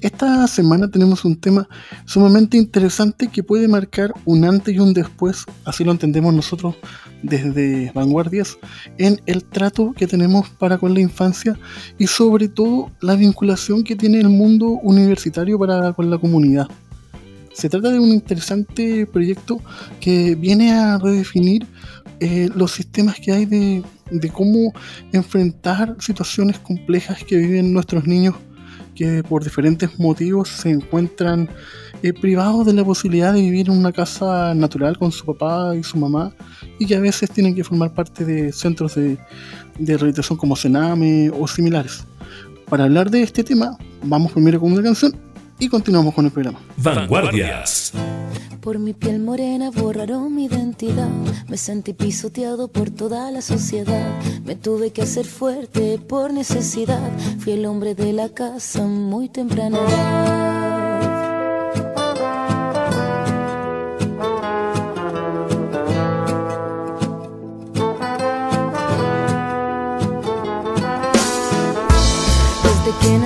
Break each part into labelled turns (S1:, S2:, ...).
S1: Esta semana tenemos un tema sumamente interesante que puede marcar un antes y un después, así lo entendemos nosotros desde Vanguardias, en el trato que tenemos para con la infancia y sobre todo la vinculación que tiene el mundo universitario para con la comunidad. Se trata de un interesante proyecto que viene a redefinir eh, los sistemas que hay de, de cómo enfrentar situaciones complejas que viven nuestros niños que por diferentes motivos se encuentran eh, privados de la posibilidad de vivir en una casa natural con su papá y su mamá y que a veces tienen que formar parte de centros de, de rehabilitación como Sename o similares. Para hablar de este tema, vamos primero con una canción y continuamos con el programa.
S2: Vanguardias.
S3: Por mi piel morena borraron mi identidad. Me sentí pisoteado por toda la sociedad. Me tuve que hacer fuerte por necesidad. Fui el hombre de la casa muy temprana.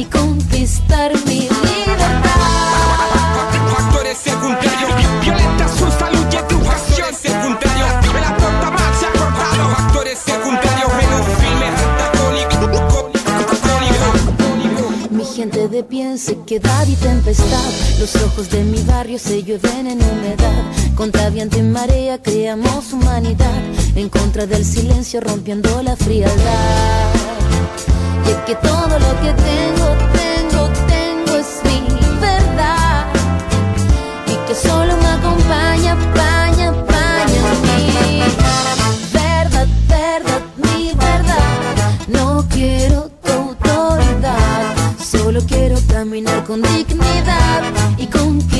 S3: y conquistar mi libertad.
S4: Factores secundarios, violenta su salud y educación secundario. Me la porta mal se ha cortado. Factores secundarios en un filme
S3: Mi gente de pie sequedad y tempestad. Los ojos de mi barrio se llueven en humedad. Contra viento y marea creamos humanidad. En contra del silencio rompiendo la frialdad. Es que todo lo que tengo, tengo, tengo es mi verdad. Y que solo me acompaña, paña, paña mi verdad, verdad, mi verdad. No quiero tu autoridad, solo quiero caminar con dignidad y conquistar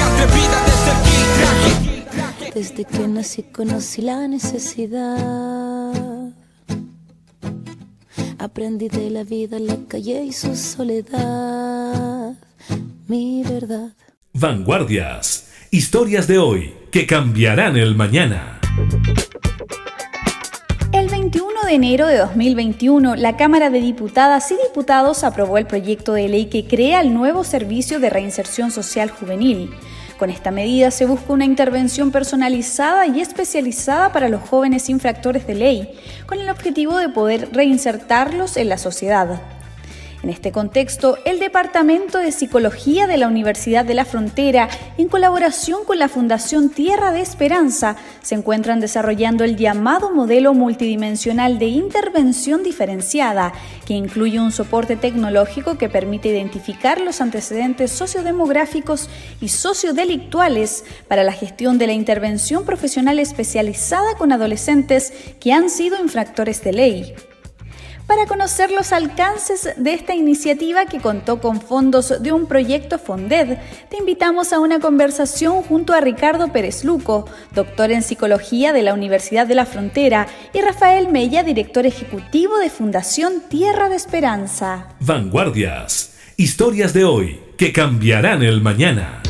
S4: atrevida desde el filtraje.
S3: Desde que nací conocí la necesidad. Aprendí de la vida, la calle y su soledad. Mi verdad.
S2: Vanguardias, historias de hoy que cambiarán el mañana.
S5: El 21 de enero de 2021, la Cámara de Diputadas y Diputados aprobó el proyecto de ley que crea el nuevo Servicio de Reinserción Social Juvenil. Con esta medida se busca una intervención personalizada y especializada para los jóvenes infractores de ley, con el objetivo de poder reinsertarlos en la sociedad. En este contexto, el Departamento de Psicología de la Universidad de la Frontera, en colaboración con la Fundación Tierra de Esperanza, se encuentran desarrollando el llamado modelo multidimensional de intervención diferenciada, que incluye un soporte tecnológico que permite identificar los antecedentes sociodemográficos y sociodelictuales para la gestión de la intervención profesional especializada con adolescentes que han sido infractores de ley. Para conocer los alcances de esta iniciativa que contó con fondos de un proyecto Fonded, te invitamos a una conversación junto a Ricardo Pérez Luco, doctor en psicología de la Universidad de la Frontera, y Rafael Mella, director ejecutivo de Fundación Tierra de Esperanza.
S2: Vanguardias, historias de hoy que cambiarán el mañana.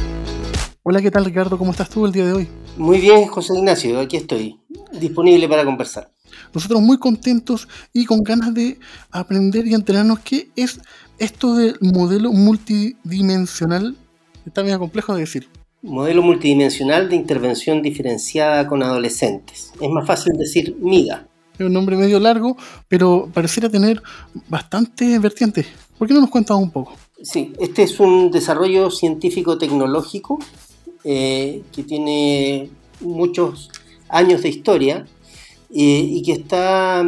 S1: Hola, ¿qué tal Ricardo? ¿Cómo estás tú el día de hoy?
S6: Muy bien, José Ignacio, aquí estoy, disponible para conversar.
S1: Nosotros muy contentos y con ganas de aprender y enterarnos qué es esto del modelo multidimensional. Está bien complejo de decir.
S6: Modelo multidimensional de intervención diferenciada con adolescentes. Es más fácil decir MIGA.
S1: Es un nombre medio largo, pero pareciera tener bastante vertientes. ¿Por qué no nos cuentas un poco?
S6: Sí, este es un desarrollo científico-tecnológico eh, que tiene muchos años de historia eh, y que está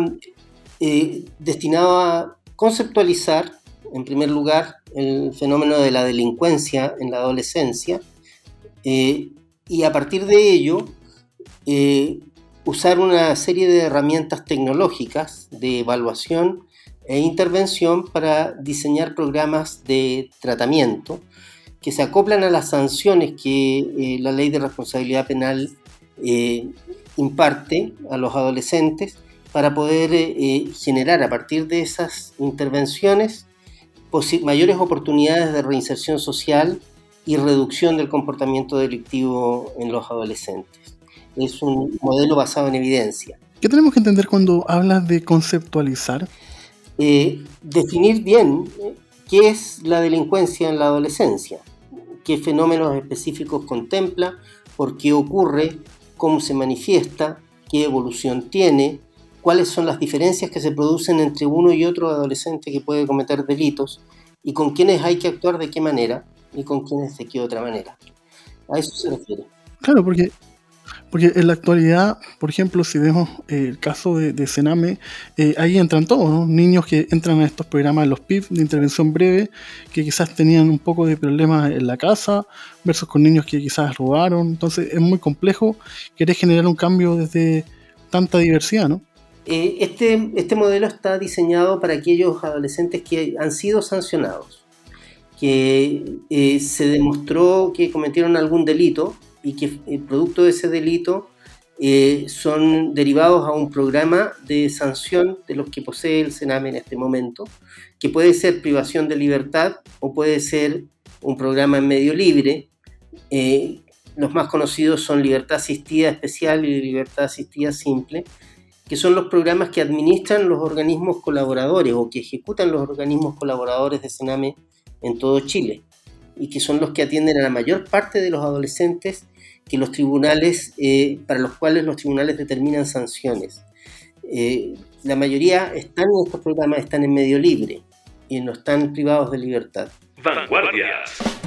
S6: eh, destinado a conceptualizar, en primer lugar, el fenómeno de la delincuencia en la adolescencia y a partir de ello usar una serie de herramientas tecnológicas de evaluación e intervención para diseñar programas de tratamiento que se acoplan a las sanciones que eh, la ley de responsabilidad penal eh, imparte a los adolescentes para poder eh, generar a partir de esas intervenciones mayores oportunidades de reinserción social y reducción del comportamiento delictivo en los adolescentes. Es un modelo basado en evidencia.
S1: ¿Qué tenemos que entender cuando hablas de conceptualizar?
S6: definir bien qué es la delincuencia en la adolescencia qué fenómenos específicos contempla, por qué ocurre, cómo se manifiesta, qué evolución tiene, cuáles son las diferencias que se producen entre uno y otro adolescente que puede cometer delitos y con quiénes hay que actuar de qué manera y con quiénes de qué otra manera. A eso se refiere.
S1: Claro, porque porque en la actualidad, por ejemplo, si vemos eh, el caso de, Sename, eh, ahí entran todos, niños que entran a estos programas, los PIB de intervención breve, que quizás tenían un poco de problemas en la casa, versus con niños que quizás robaron. Entonces es muy complejo querer generar un cambio desde tanta diversidad, ¿no?
S6: Eh, este, este modelo está diseñado para aquellos adolescentes que han sido sancionados, que se demostró que cometieron algún delito y que el producto de ese delito eh, son derivados a un programa de sanción de los que posee el Sename en este momento, que puede ser privación de libertad o puede ser un programa en medio libre. Eh, los más conocidos son libertad asistida especial y libertad asistida simple, que son los programas que administran los organismos colaboradores o que ejecutan los organismos colaboradores de Sename en todo Chile y que son los que atienden a la mayor parte de los adolescentes que los tribunales, eh, para los cuales los tribunales determinan sanciones. Eh, la mayoría están en estos programas, están en medio libre y no están privados de libertad.
S2: Vanguardias.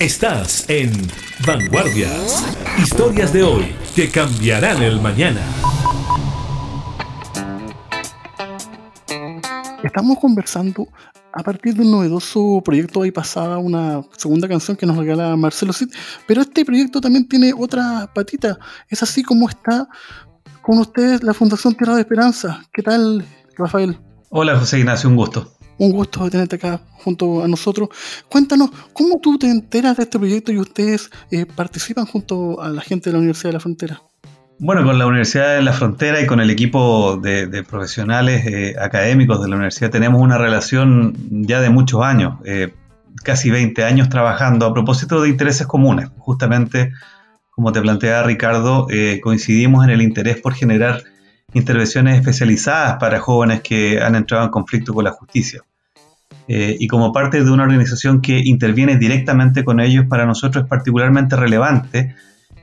S2: Estás en Vanguardias. Historias de hoy que cambiarán el mañana.
S1: Estamos conversando a partir de un novedoso proyecto. Ahí pasada una segunda canción que nos regala Marcelo Cid. Pero este proyecto también tiene otra patita. Es así como está con ustedes la Fundación Tierra de Esperanza. ¿Qué tal, Rafael?
S7: Hola, José Ignacio, un gusto.
S1: Un gusto tenerte acá junto a nosotros. Cuéntanos, ¿cómo tú te enteras de este proyecto y ustedes eh, participan junto a la gente de la Universidad de la Frontera?
S7: Bueno, con la Universidad de la Frontera y con el equipo de, profesionales eh, académicos de la universidad tenemos una relación ya de muchos años, eh, casi 20 años trabajando a propósito de intereses comunes. Justamente, como te planteaba Ricardo, coincidimos en el interés por generar intervenciones especializadas para jóvenes que han entrado en conflicto con la justicia. Eh, y como parte de una organización que interviene directamente con ellos, para nosotros es particularmente relevante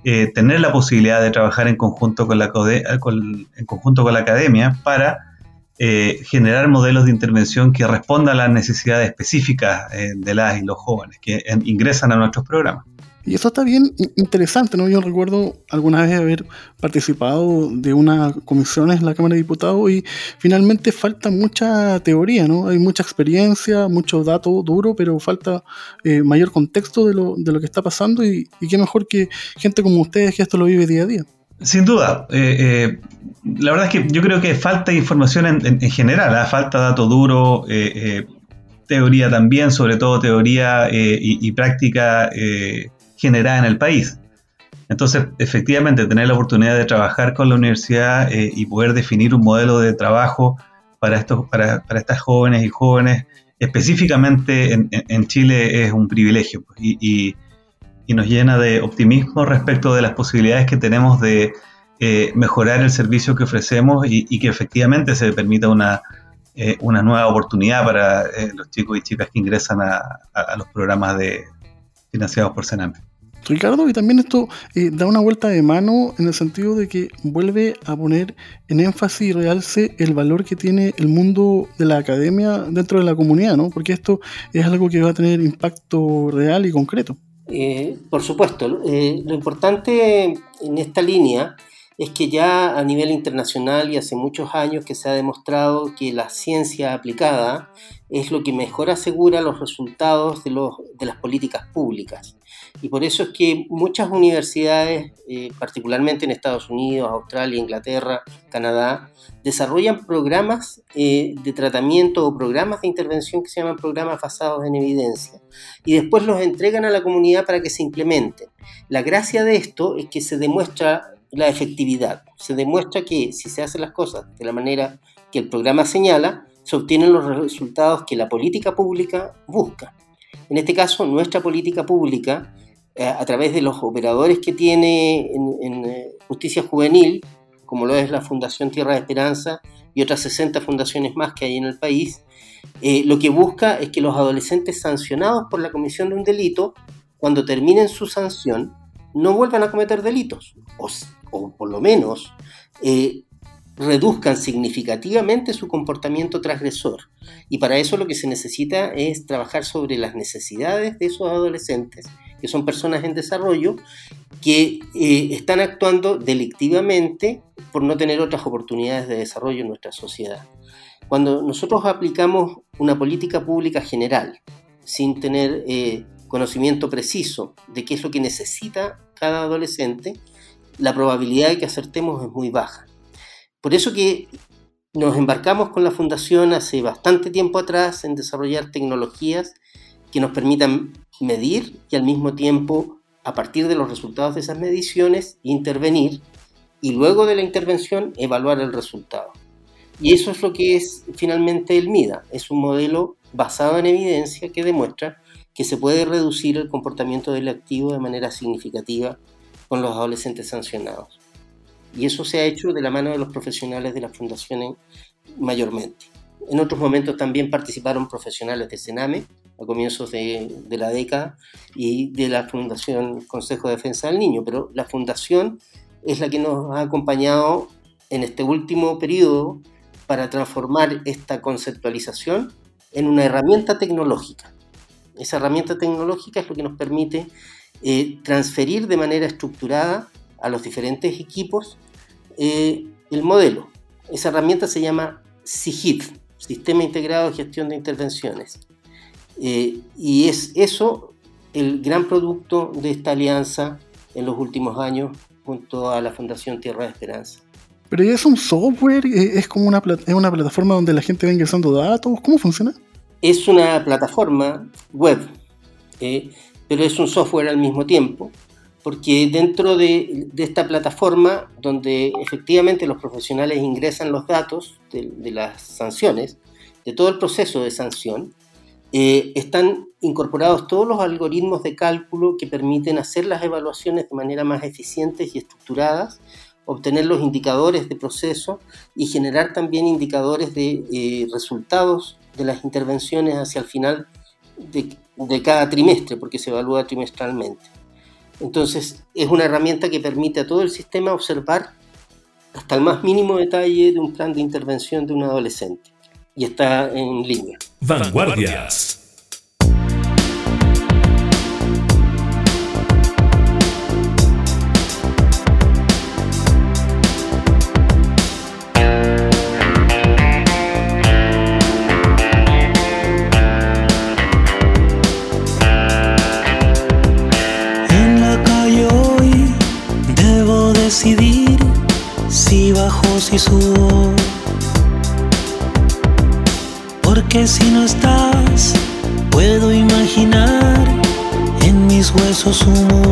S7: eh, tener la posibilidad de trabajar en conjunto con la, en conjunto con la academia para eh, generar modelos de intervención que respondan a las necesidades específicas de las y los jóvenes que ingresan a nuestros programas.
S1: Y eso está bien interesante, ¿no? Yo recuerdo alguna vez haber participado de una comisión en la Cámara de Diputados y finalmente falta mucha teoría, ¿no? Hay mucha experiencia, mucho dato duro, pero falta eh, mayor contexto de lo, de lo que está pasando y, qué mejor que gente como ustedes que esto lo vive día a día.
S7: Sin duda. Eh, eh, la verdad es que yo creo que falta información en, general, ¿ah? falta dato duro, teoría también, sobre todo teoría y, práctica generada en el país. Entonces, efectivamente, tener la oportunidad de trabajar con la universidad eh, y poder definir un modelo de trabajo para, estos, para, para estas jóvenes y jóvenes, específicamente en, Chile, es un privilegio pues, y, y, nos llena de optimismo respecto de las posibilidades que tenemos de eh, mejorar el servicio que ofrecemos y, que efectivamente se permita una, eh, una nueva oportunidad para los chicos y chicas que ingresan a, a, a los programas de, financiados por Sename.
S1: Ricardo, y también esto eh, da una vuelta de mano en el sentido de que vuelve a poner en énfasis y realce el valor que tiene el mundo de la academia dentro de la comunidad, ¿no? Porque esto es algo que va a tener impacto real y concreto.
S6: Eh, por supuesto, eh, lo importante en esta línea es que ya a nivel internacional y hace muchos años que se ha demostrado que la ciencia aplicada es lo que mejor asegura los resultados de, los, de las políticas públicas. Y por eso es que muchas universidades, eh, particularmente en Estados Unidos, Australia, Inglaterra, Canadá, desarrollan programas eh, de tratamiento o programas de intervención que se llaman programas basados en evidencia. Y después los entregan a la comunidad para que se implementen. La gracia de esto es que se demuestra la efectividad. Se demuestra que si se hacen las cosas de la manera que el programa señala, se obtienen los resultados que la política pública busca. En este caso, nuestra política pública, eh, a través de los operadores que tiene en, eh, justicia juvenil, como lo es la Fundación Tierra de Esperanza y otras 60 fundaciones más que hay en el país, eh, lo que busca es que los adolescentes sancionados por la comisión de un delito, cuando terminen su sanción, no vuelvan a cometer delitos, o, o por lo menos eh, reduzcan significativamente su comportamiento transgresor. Y para eso lo que se necesita es trabajar sobre las necesidades de esos adolescentes, que son personas en desarrollo, que eh, están actuando delictivamente por no tener otras oportunidades de desarrollo en nuestra sociedad. Cuando nosotros aplicamos una política pública general, sin tener eh, conocimiento preciso de qué es lo que necesita cada adolescente, la probabilidad de que acertemos es muy baja. Por eso que nos embarcamos con la fundación hace bastante tiempo atrás en desarrollar tecnologías que nos permitan medir y al mismo tiempo, a partir de los resultados de esas mediciones, intervenir y luego de la intervención evaluar el resultado. Y eso es lo que es finalmente el MIDA. Es un modelo basado en evidencia que demuestra que se puede reducir el comportamiento del activo de manera significativa con los adolescentes sancionados. Y eso se ha hecho de la mano de los profesionales de las fundaciones mayormente. En otros momentos también participaron profesionales de Sename a comienzos de, de, la década y de la Fundación Consejo de Defensa del Niño, pero la fundación es la que nos ha acompañado en este último periodo para transformar esta conceptualización en una herramienta tecnológica Esa herramienta tecnológica es lo que nos permite eh, transferir de manera estructurada a los diferentes equipos eh, el modelo. Esa herramienta se llama SIGIT, Sistema Integrado de Gestión de Intervenciones. Eh, y es eso el gran producto de esta alianza en los últimos años junto a la Fundación Tierra de Esperanza.
S1: ¿Pero es un software? ¿Es como una, es una plataforma donde la gente va ingresando datos? ¿Cómo funciona?
S6: Es una plataforma web, eh, pero es un software al mismo tiempo, porque dentro de, esta plataforma, donde efectivamente los profesionales ingresan los datos de, las sanciones, de todo el proceso de sanción, eh, están incorporados todos los algoritmos de cálculo que permiten hacer las evaluaciones de manera más eficientes y estructuradas, obtener los indicadores de proceso y generar también indicadores de eh, resultados de las intervenciones hacia el final de, cada trimestre, porque se evalúa trimestralmente. Entonces, es una herramienta que permite a todo el sistema observar hasta el más mínimo detalle de un plan de intervención de un adolescente. Y está en línea.
S2: Vanguardias.
S8: Porque si no estás, puedo imaginar en mis huesos humo.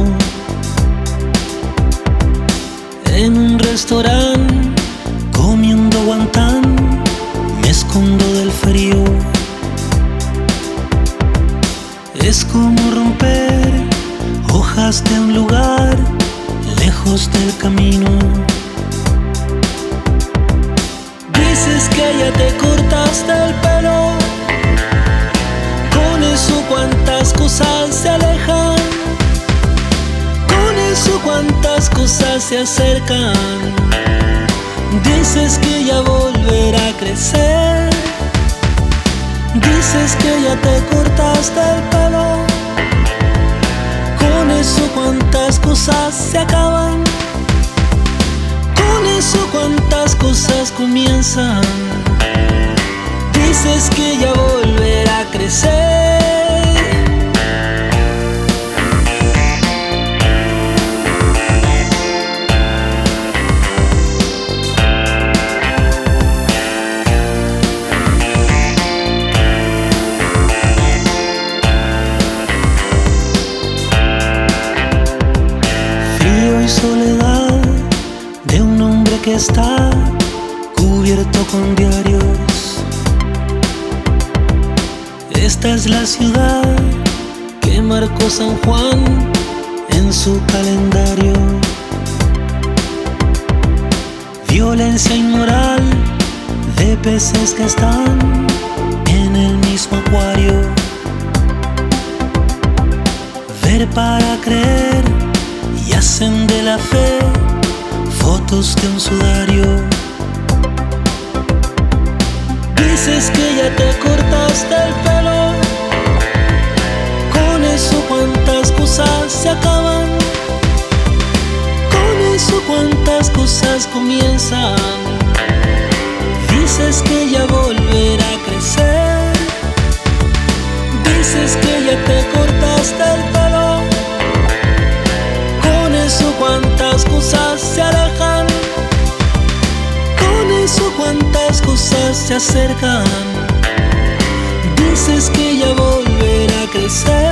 S8: Eso cuántas cosas comienzan. Dices que ya volverá a crecer. Está cubierto con diarios. Esta es la ciudad que marcó San Juan en su calendario. Violencia inmoral de peces que están en el mismo acuario. Ver para creer y hacen de la fe fotos de un sudario. Dices que ya te cortaste el pelo. Con eso cuántas cosas se acaban. Con eso cuántas cosas comienzan. Dices que ya volverá a crecer. Dices que ya te cortaste el pelo. Se acercan. Dices que ya volverá a crecer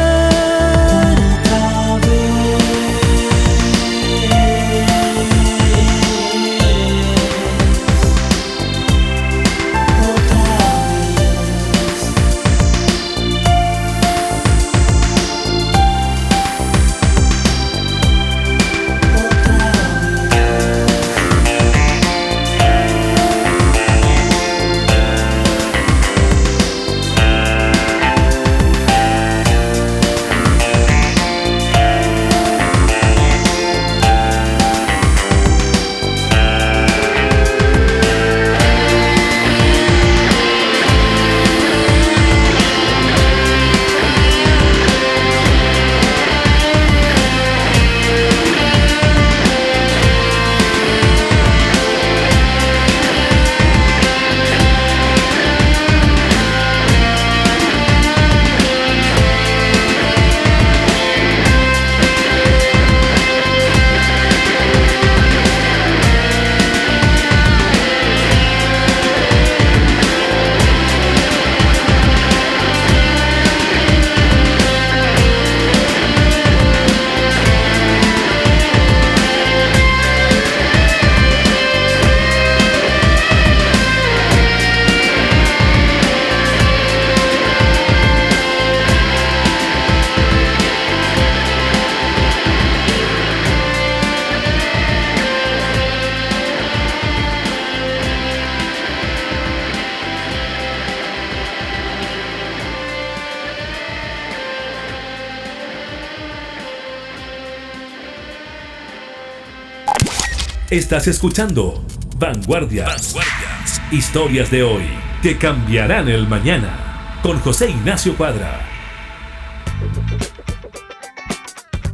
S2: Estás escuchando Vanguardias. Vanguardias. Historias de hoy que cambiarán el mañana. Con José Ignacio Cuadra.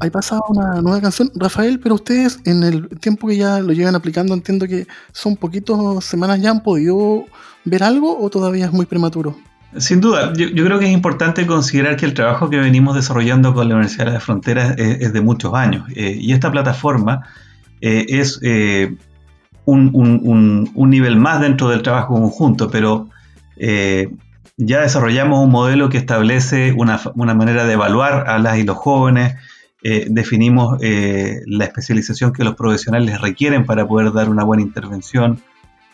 S1: Hay pasado una nueva canción, Rafael, pero ustedes en el tiempo que ya lo llevan aplicando, entiendo que son poquitos semanas ya han podido ver algo o todavía es muy prematuro.
S7: Sin duda, yo, creo que es importante considerar que el trabajo que venimos desarrollando con la Universidad de las Fronteras es, de muchos años eh, y esta plataforma eh, es eh, un, nivel más dentro del trabajo conjunto, pero eh, ya desarrollamos un modelo que establece una, manera de evaluar a las y los jóvenes, definimos la especialización que los profesionales requieren para poder dar una buena intervención,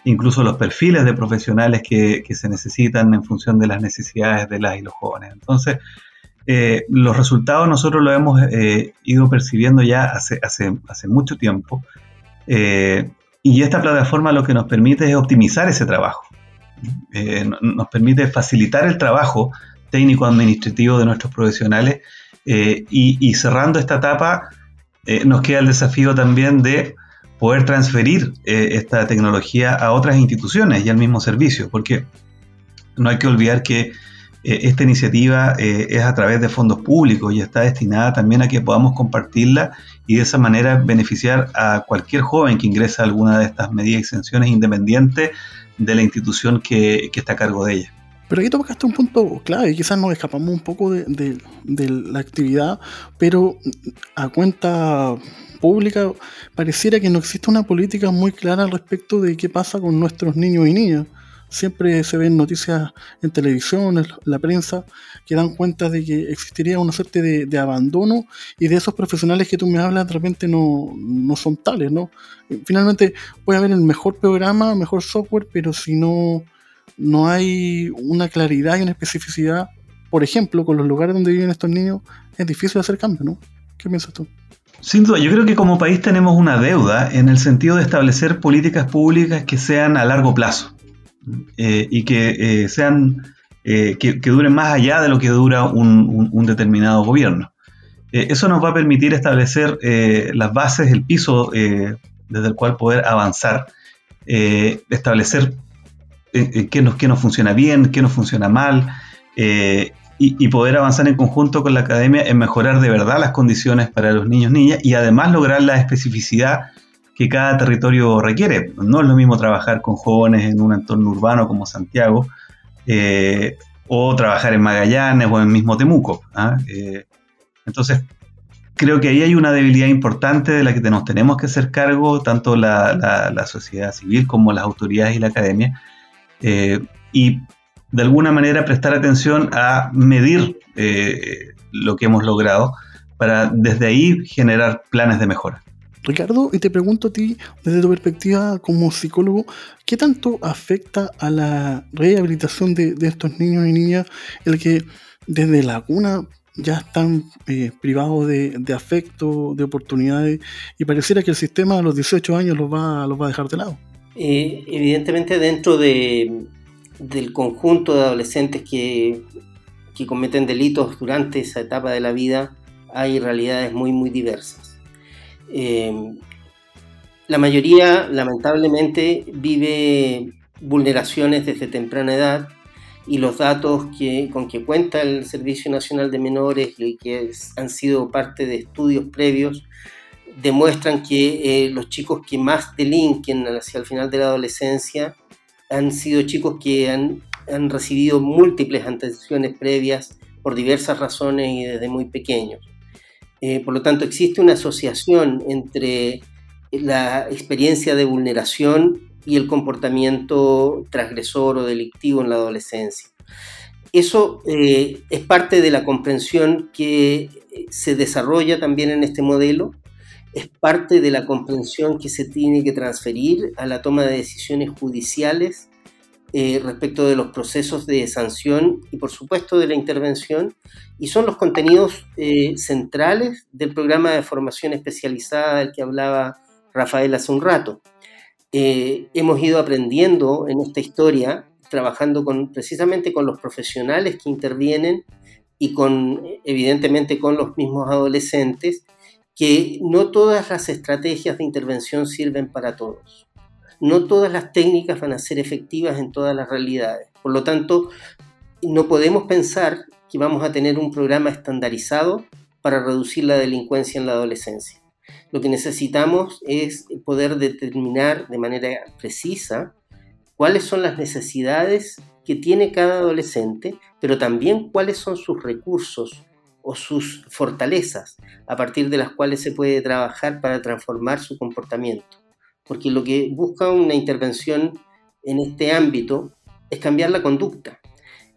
S7: incluso los perfiles de profesionales que, se necesitan en función de las necesidades de las y los jóvenes. Entonces, los resultados nosotros los hemos ido percibiendo ya hace, hace, hace mucho tiempo. Y esta plataforma lo que nos permite es optimizar ese trabajo. Eh, nos permite facilitar el trabajo técnico-administrativo de nuestros profesionales eh, y, cerrando esta etapa eh, nos queda el desafío también de poder transferir esta tecnología a otras instituciones y al mismo servicio, porque no hay que olvidar que esta iniciativa es a través de fondos públicos y está destinada también a que podamos compartirla y de esa manera beneficiar a cualquier joven que ingresa a alguna de estas medidas y exenciones independiente de la institución que, está a cargo de ella.
S1: Pero aquí tocaste un punto clave, quizás nos escapamos un poco de, la actividad, pero a cuenta pública pareciera que no existe una política muy clara al respecto de qué pasa con nuestros niños y niñas siempre se ven noticias en televisión, en la prensa, que dan cuenta de que existiría una suerte de, abandono y de esos profesionales que tú me hablas de repente no, son tales, ¿no? Finalmente puede haber el mejor programa, mejor software, pero si no, no hay una claridad y una especificidad, por ejemplo, con los lugares donde viven estos niños, es difícil hacer cambio, ¿no? ¿Qué piensas tú?
S7: Sin duda, yo creo que como país tenemos una deuda en el sentido de establecer políticas públicas que sean a largo plazo. Eh, y que eh, sean eh, que, duren más allá de lo que dura un, determinado gobierno. eso nos va a permitir establecer las bases, el piso desde el cual poder avanzar, establecer qué nos, qué nos funciona bien, qué nos funciona mal, y, y, poder avanzar en conjunto con la academia en mejorar de verdad las condiciones para los niños, niñas y además lograr la especificidad que cada territorio requiere. No es lo mismo trabajar con jóvenes en un entorno urbano como Santiago, eh, o trabajar en Magallanes o en mismo Temuco. ¿ah? Eh, entonces, creo que ahí hay una debilidad importante de la que nos tenemos que hacer cargo, tanto la, sociedad civil como las autoridades y la academia, eh, y de alguna manera prestar atención a medir lo que hemos logrado para desde ahí generar planes de mejora.
S1: Ricardo, y te pregunto a ti, desde tu perspectiva como psicólogo, ¿qué tanto afecta a la rehabilitación de, estos niños y niñas el que desde la cuna ya están eh, privados de, afecto, de oportunidades, y pareciera que el sistema a los 18 años los va, los va a dejar de lado?
S6: Eh, evidentemente dentro de, del conjunto de adolescentes que, que cometen delitos durante esa etapa de la vida, hay realidades muy, muy diversas. Em, la mayoría, lamentablemente, vive vulneraciones desde temprana edad y los datos con que cuenta el Servicio Nacional de Menores y que han sido parte de estudios previos demuestran que eh, los chicos que más delinquen hacia el final de la adolescencia han sido chicos que han, han recibido múltiples atenciones previas por diversas razones y desde muy pequeños. Eh, por lo tanto, existe una asociación entre la experiencia de vulneración y el comportamiento transgresor o delictivo en la adolescencia. Eso eh, es parte de la comprensión que se desarrolla también en este modelo, es parte de la comprensión que se tiene que transferir a la toma de decisiones judiciales eh, respecto de los procesos de sanción y por supuesto de la intervención y son los contenidos eh, centrales del programa de formación especializada del que hablaba Rafael hace un rato. Eh, hemos ido aprendiendo en esta historia, trabajando precisamente con los profesionales que intervienen y con, evidentemente, con los mismos adolescentes, que no todas las estrategias de intervención sirven para todos. No todas las técnicas van a ser efectivas en todas las realidades. Por lo tanto, no podemos pensar que vamos a tener un programa estandarizado para reducir la delincuencia en la adolescencia. Lo que necesitamos es poder determinar de manera precisa cuáles son las necesidades que tiene cada adolescente, pero también cuáles son sus recursos o sus fortalezas a partir de las cuales se puede trabajar para transformar su comportamiento. Porque lo que busca una intervención en este ámbito es cambiar la conducta.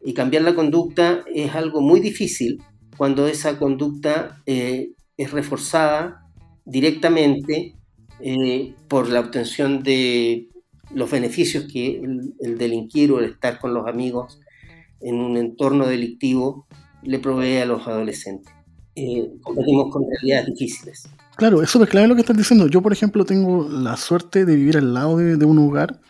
S6: Y cambiar la conducta es algo muy difícil cuando esa conducta eh, es reforzada directamente eh, por la obtención de los beneficios que el, delinquir o el estar con los amigos en un entorno delictivo le provee a los adolescentes. Eh, competimos con realidades difíciles.
S1: Claro, eso es clave lo que estás diciendo. Yo, por ejemplo, tengo la suerte de vivir al lado de, un hogar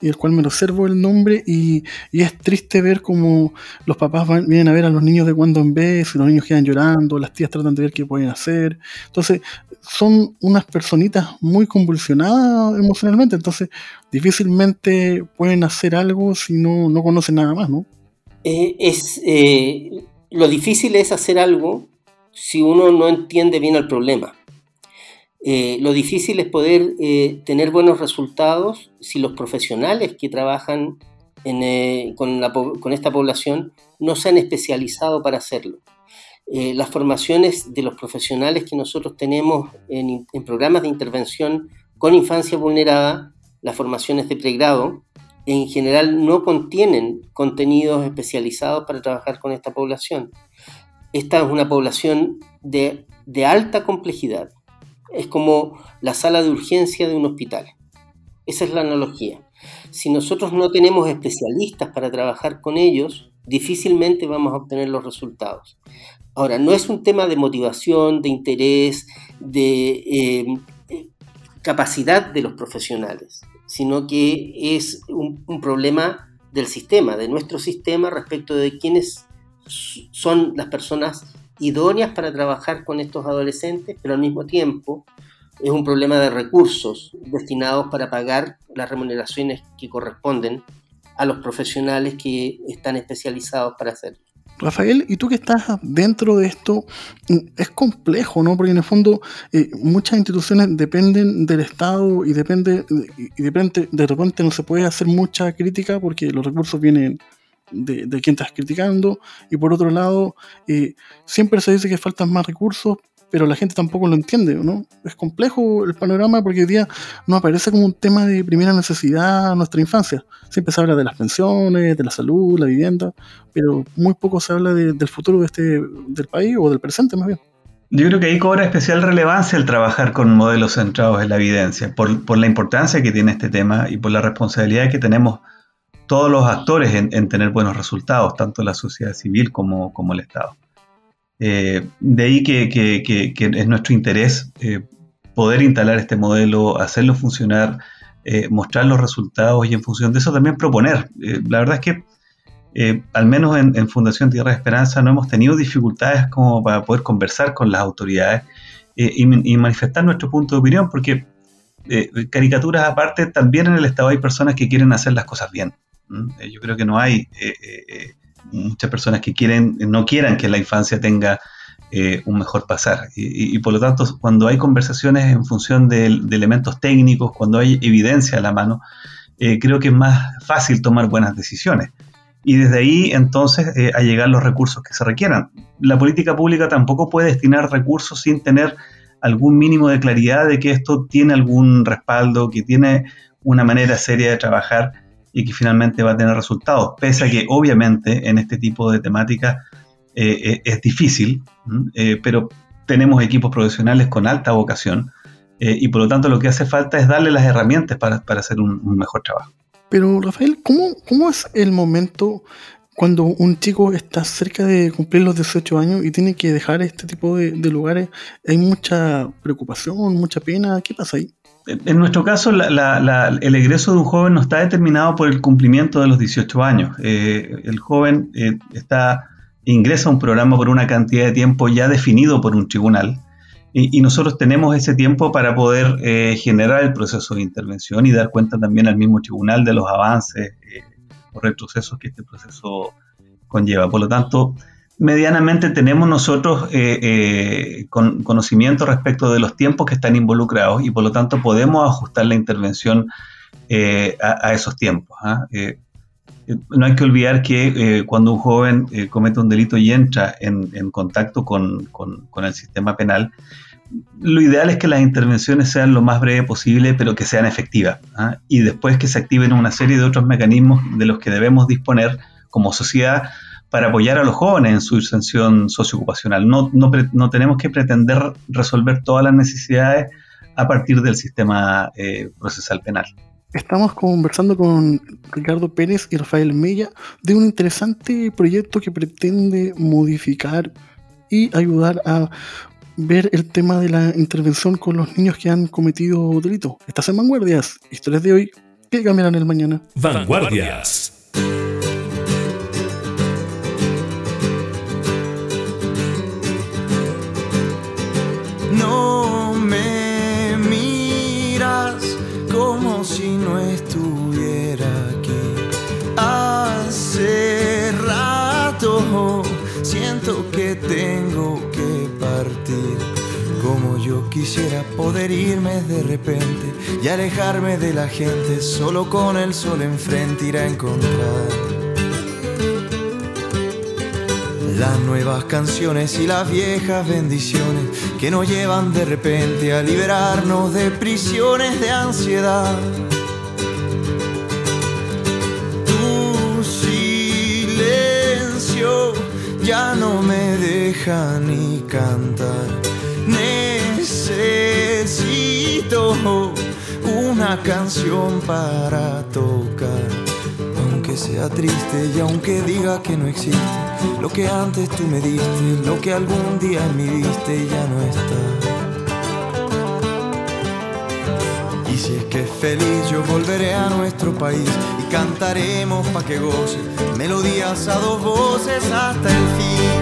S1: y el cual me reservo el nombre y, es triste ver cómo los papás vienen a ver a los niños de cuando en vez, y los niños quedan llorando, las tías tratan de ver qué pueden hacer. Entonces, son unas personitas muy convulsionadas emocionalmente, entonces difícilmente pueden hacer algo si no, no conocen nada más, ¿no?
S6: Eh, es, eh, lo difícil es hacer algo si uno no entiende bien el problema. Eh, lo difícil es poder eh, tener buenos resultados si los profesionales que trabajan eh, con, esta población no se han especializado para hacerlo. las formaciones de los profesionales que nosotros tenemos en, programas de intervención con infancia vulnerada, las formaciones de pregrado, en general no contienen contenidos especializados para trabajar con esta población. Esta es una población de alta complejidad es como la sala de urgencia de un hospital. Esa es la analogía. Si nosotros no tenemos especialistas para trabajar con ellos, difícilmente vamos a obtener los resultados. Ahora, no es un tema de motivación, de interés, de eh, capacidad de los profesionales, sino que es un, un, problema del sistema, de nuestro sistema respecto de quiénes son las personas idóneas para trabajar con estos adolescentes, pero al mismo tiempo es un problema de recursos destinados para pagar las remuneraciones que corresponden a los profesionales que están especializados para hacerlo.
S1: Rafael, y tú que estás dentro de esto, es complejo, ¿no? Porque en el fondo eh, muchas instituciones dependen del Estado y depende, y depende, de repente no se puede hacer mucha crítica porque los recursos vienen de, de estás criticando, y por otro lado, eh, siempre se dice que faltan más recursos, pero la gente tampoco lo entiende, ¿no? Es complejo el panorama porque hoy día no aparece como un tema de primera necesidad nuestra infancia. Siempre se habla de las pensiones, de la salud, la vivienda, pero muy poco se habla del futuro de este, del país o del presente más bien.
S7: Yo creo que ahí cobra especial relevancia el trabajar con modelos centrados en la evidencia, por, por la importancia que tiene este tema y por la responsabilidad que tenemos todos los actores en, tener buenos resultados, tanto la sociedad civil como, el Estado. Eh, de ahí que, es nuestro interés eh, poder instalar este modelo, hacerlo funcionar, eh, mostrar los resultados y en función de eso también proponer. la verdad es que al menos en, Fundación Tierra de Esperanza no hemos tenido dificultades como para poder conversar con las autoridades y, manifestar nuestro punto de opinión, porque caricaturas aparte, también en el Estado hay personas que quieren hacer las cosas bien. Eh, yo creo que no hay eh, eh, muchas personas que quieren, no quieran que la infancia tenga un mejor pasar. Y, por lo tanto, cuando hay conversaciones en función de, elementos técnicos, cuando hay evidencia a la mano, creo que es más fácil tomar buenas decisiones. Y desde ahí entonces a llegar los recursos que se requieran. La política pública tampoco puede destinar recursos sin tener algún mínimo de claridad de que esto tiene algún respaldo, que tiene una manera seria de trabajar y que finalmente va a tener resultados, pese a que obviamente en este tipo de temática eh, eh, es difícil, eh, pero tenemos equipos profesionales con alta vocación y por lo tanto lo que hace falta es darle las herramientas para, hacer un, mejor trabajo.
S1: Pero Rafael, ¿cómo, ¿cómo es el momento cuando un chico está cerca de cumplir los 18 años y tiene que dejar este tipo de lugares? ¿Hay mucha preocupación, mucha pena? ¿Qué pasa ahí?
S7: En nuestro caso, el egreso de un joven no está determinado por el cumplimiento de los 18 años. Eh, el joven eh, está, ingresa a un programa por una cantidad de tiempo ya definido por un tribunal Y, nosotros tenemos ese tiempo para poder eh, generar el proceso de intervención y dar cuenta también al mismo tribunal de los avances eh, o retrocesos que este proceso conlleva. Por lo tanto, medianamente tenemos nosotros eh, con, conocimiento respecto de los tiempos que están involucrados y por lo tanto podemos ajustar la intervención a, esos tiempos. ¿ah? no hay que olvidar que cuando un joven comete un delito y entra en, contacto con, el sistema penal, lo ideal es que las intervenciones sean lo más breve posible, pero que sean efectivas. ¿ah? Y después que se activen una serie de otros mecanismos de los que debemos disponer como sociedad para apoyar a los jóvenes en su inserción socioocupacional. No, no, tenemos que pretender resolver todas las necesidades a partir del sistema eh, procesal penal.
S1: Estamos conversando con Ricardo Pérez y Rafael Mella de un interesante proyecto que pretende modificar y ayudar a ver el tema de la intervención con los niños que han cometido delito. Estás en Vanguardias, historias de hoy que cambiarán el mañana.
S2: Vanguardias.
S9: No me miras como si no estuviera aquí. Hace rato siento que tengo que partir. Como yo quisiera poder irme de repente y alejarme de la gente, solo con el sol enfrente ir a encontrar las nuevas canciones y las viejas bendiciones que nos llevan de repente a liberarnos de prisiones de ansiedad. Tu silencio ya no me deja ni cantar. Necesito una canción para tocar. Aunque sea triste y aunque diga que no existe, lo que antes tú me diste, lo que algún día me diste ya no está. Y si es que feliz yo volveré a nuestro país y cantaremos pa' que goce melodías a dos voces hasta el fin.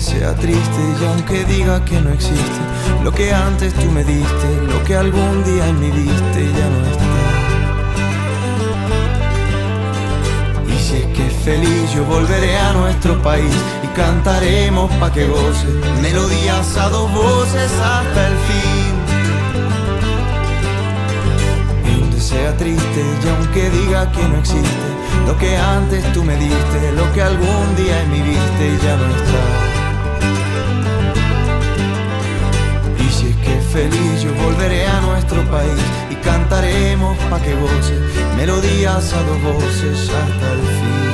S9: Aunque sea triste y aunque diga que no existe, lo que antes tú me diste, lo que algún día en mi viste ya no está. Y si es que feliz yo volveré a nuestro país y cantaremos pa' que goce melodías a dos voces hasta el fin. Donde sea triste y aunque diga que no existe, lo que antes tú me diste, lo que algún día en mi viste y ya no está. Feliz yo volveré a nuestro país y cantaremos pa' que goce melodías a dos voces hasta el fin.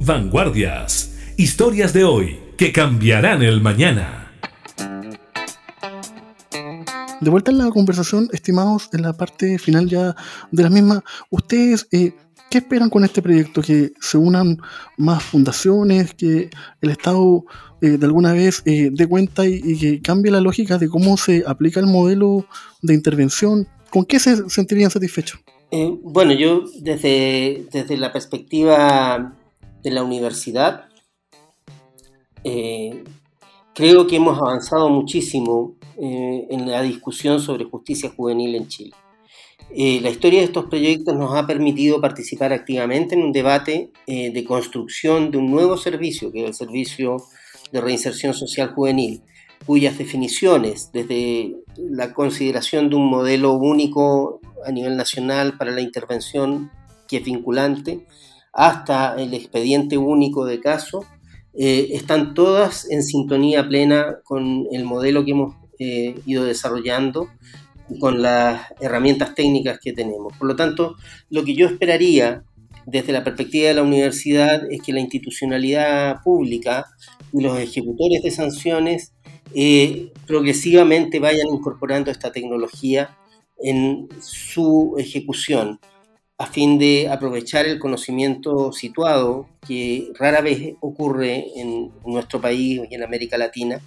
S2: Vanguardias Historias de hoy que cambiarán el mañana.
S1: De vuelta en la conversación, estimados, en la parte final ya de la misma, ustedes, eh, ¿qué esperan con este proyecto? ¿Que se unan más fundaciones? ¿Que el Estado eh, de alguna vez eh, dé cuenta y, que cambie la lógica de cómo se aplica el modelo de intervención? ¿Con qué se sentirían satisfechos?
S6: bueno, yo desde, desde la perspectiva de la universidad, creo que hemos avanzado muchísimo eh, en la discusión sobre justicia juvenil en Chile. Eh, la historia de estos proyectos nos ha permitido participar activamente en un debate de construcción de un nuevo servicio, que es el Servicio de Reinserción Social Juvenil, cuyas definiciones, desde la consideración de un modelo único a nivel nacional para la intervención que es vinculante, hasta el expediente único de caso, eh, están todas en sintonía plena con el modelo que hemos eh, ido desarrollando con las herramientas técnicas que tenemos. Por lo tanto, lo que yo esperaría desde la perspectiva de la universidad es que la institucionalidad pública y los ejecutores de sanciones eh, progresivamente vayan incorporando esta tecnología en su ejecución a fin de aprovechar el conocimiento situado que rara vez ocurre en nuestro país y en América Latina,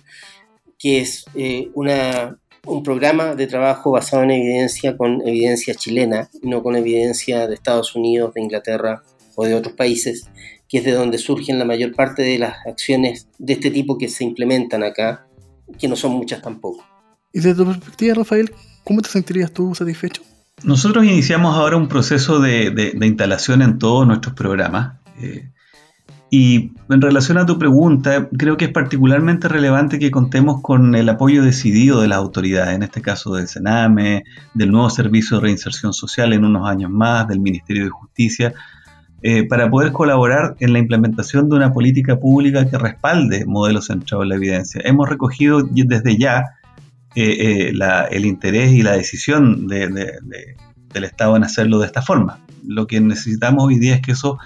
S6: que es eh, una, un programa de trabajo basado en evidencia con evidencia chilena, no con evidencia de Estados Unidos, de Inglaterra o de otros países, que es de donde surgen la mayor parte de las acciones de este tipo que se implementan acá, que no son muchas tampoco.
S1: Y desde tu perspectiva, Rafael, ¿cómo te sentirías tú satisfecho?
S7: Nosotros iniciamos ahora un proceso de, instalación en todos nuestros programas. Eh, y en relación a tu pregunta, creo que es particularmente relevante que contemos con el apoyo decidido de las autoridades, en este caso del Sename, del nuevo Servicio de Reinserción Social en unos años más, del Ministerio de Justicia, eh, para poder colaborar en la implementación de una política pública que respalde modelos centrados en la evidencia. Hemos recogido desde ya eh, eh, el interés y la decisión del Estado en hacerlo de esta forma. Lo que necesitamos hoy día es que eso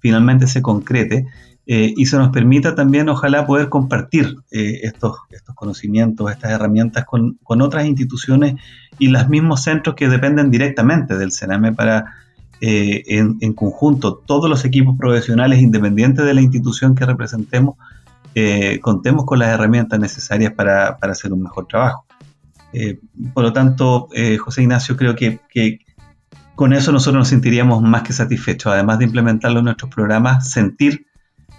S7: finalmente se concrete eh, y se nos permita también, ojalá, poder compartir estos, estos conocimientos, estas herramientas con, otras instituciones y los mismos centros que dependen directamente del CENAME para, en, conjunto, todos los equipos profesionales independientes de la institución que representemos, contemos con las herramientas necesarias para hacer un mejor trabajo. Eh, por lo tanto, eh, José Ignacio, creo que, con eso nosotros nos sentiríamos más que satisfechos, además de implementarlo en nuestros programas, sentir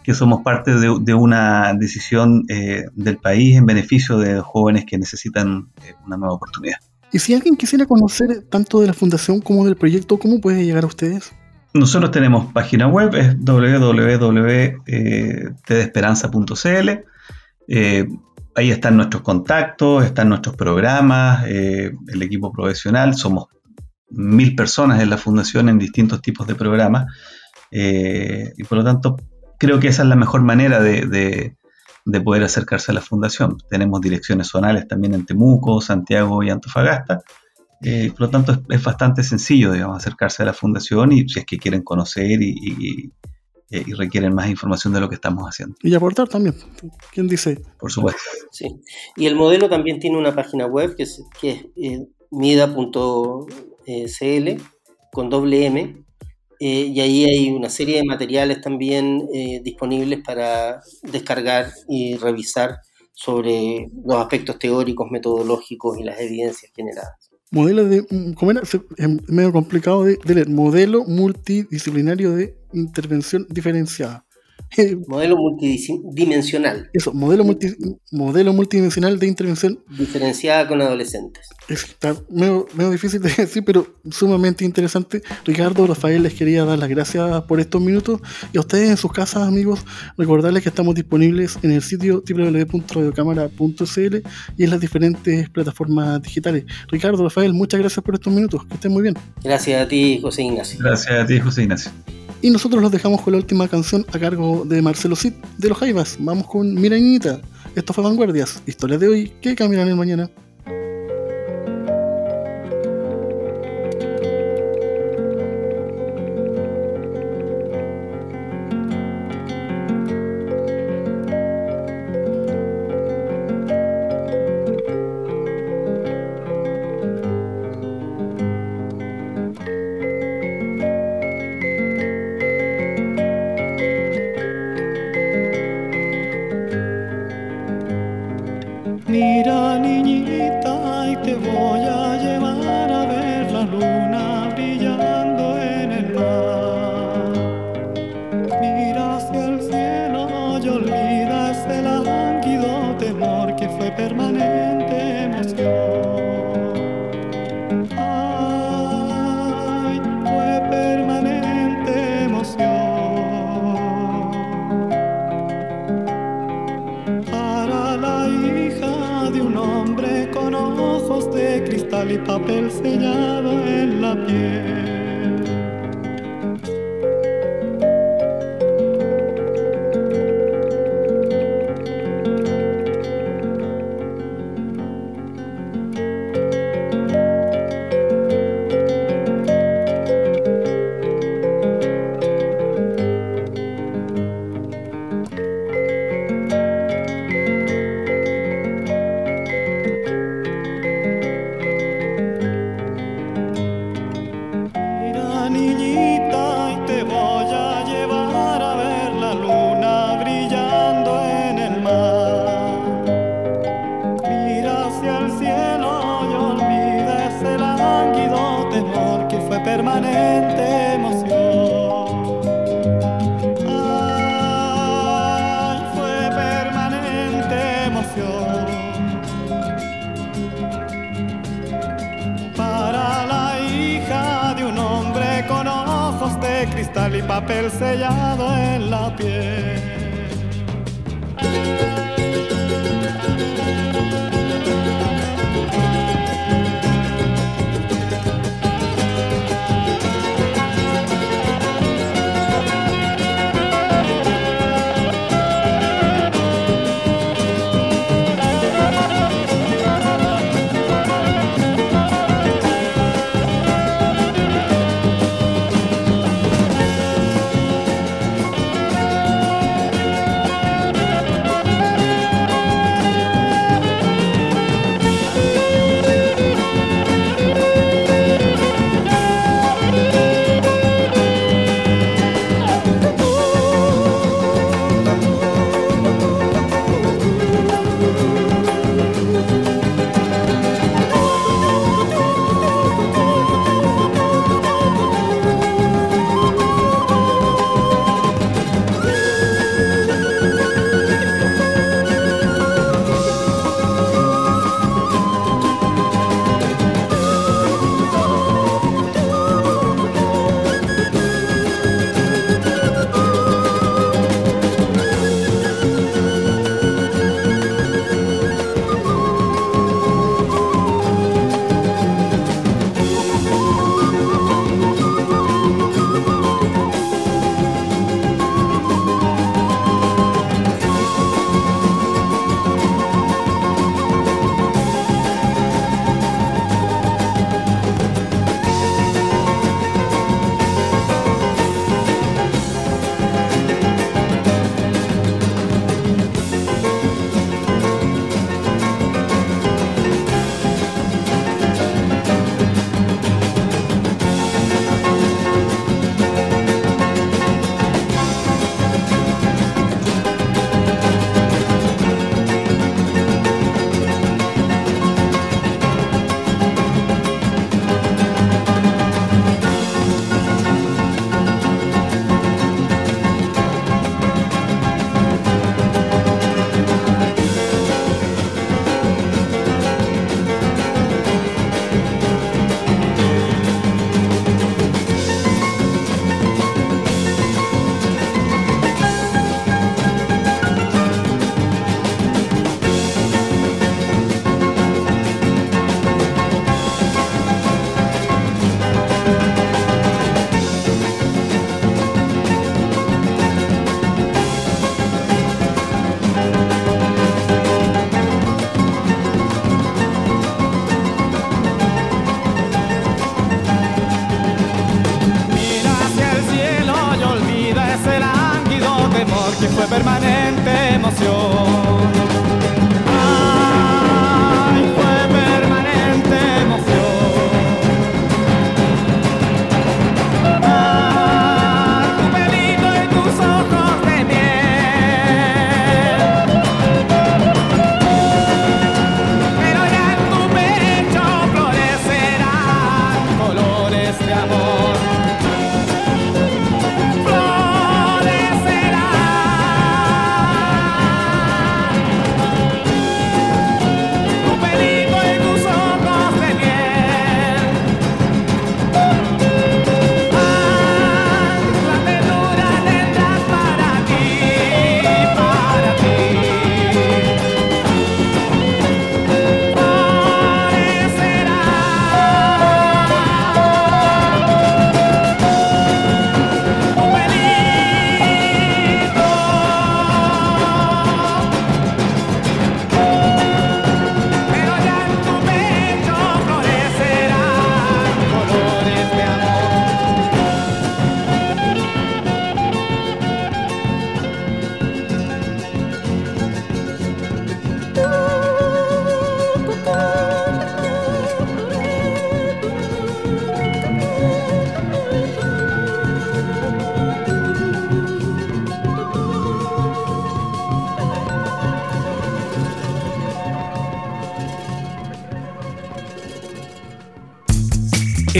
S7: que somos parte de, una decisión eh, del país en beneficio de jóvenes que necesitan una nueva oportunidad.
S1: Y si alguien quisiera conocer tanto de la fundación como del proyecto, ¿cómo puede llegar a ustedes?
S7: Nosotros tenemos página web, es www.tdesperanza.cl. Ahí están nuestros contactos, están nuestros programas, eh, el equipo profesional, somos mil personas en la fundación en distintos tipos de programas eh, y por lo tanto creo que esa es la mejor manera de, poder acercarse a la fundación. Tenemos direcciones zonales también en Temuco, Santiago y Antofagasta. Eh, por lo tanto, es, bastante sencillo, digamos, acercarse a la fundación y si es que quieren conocer y, eh, y requieren más información de lo que estamos haciendo.
S1: Y aportar también, ¿quién dice?
S7: Por supuesto.
S6: Sí, y el modelo también tiene una página web que es, que es eh, mida.cl con doble M, eh, y ahí hay una serie de materiales también disponibles para descargar y revisar sobre los aspectos teóricos, metodológicos y las evidencias generadas
S1: modelo de, mm, ¿cómo era? Es medio complicado de, de, leer, modelo multidisciplinario de intervención diferenciada.
S6: Modelo multidimensional.
S1: Eso, modelo, modelo multidimensional de intervención.
S6: Diferenciada con adolescentes.
S1: Está medio, difícil de decir, pero sumamente interesante. Ricardo, Rafael, les quería dar las gracias por estos minutos. Y a ustedes en sus casas, amigos, recordarles que estamos disponibles en el sitio www.radiocámara.cl y en las diferentes plataformas digitales. Ricardo, Rafael, muchas gracias por estos minutos. Que estén muy bien.
S6: Gracias a ti, José Ignacio.
S7: Gracias a ti, José Ignacio.
S1: Y nosotros los dejamos con la última canción a cargo de Marcelo Cid de los Jaivas. Vamos con Mirañita. Esto fue Vanguardias, historias de hoy que caminan el mañana.
S10: de un hombre con ojos de cristal y papel sellado en la piel.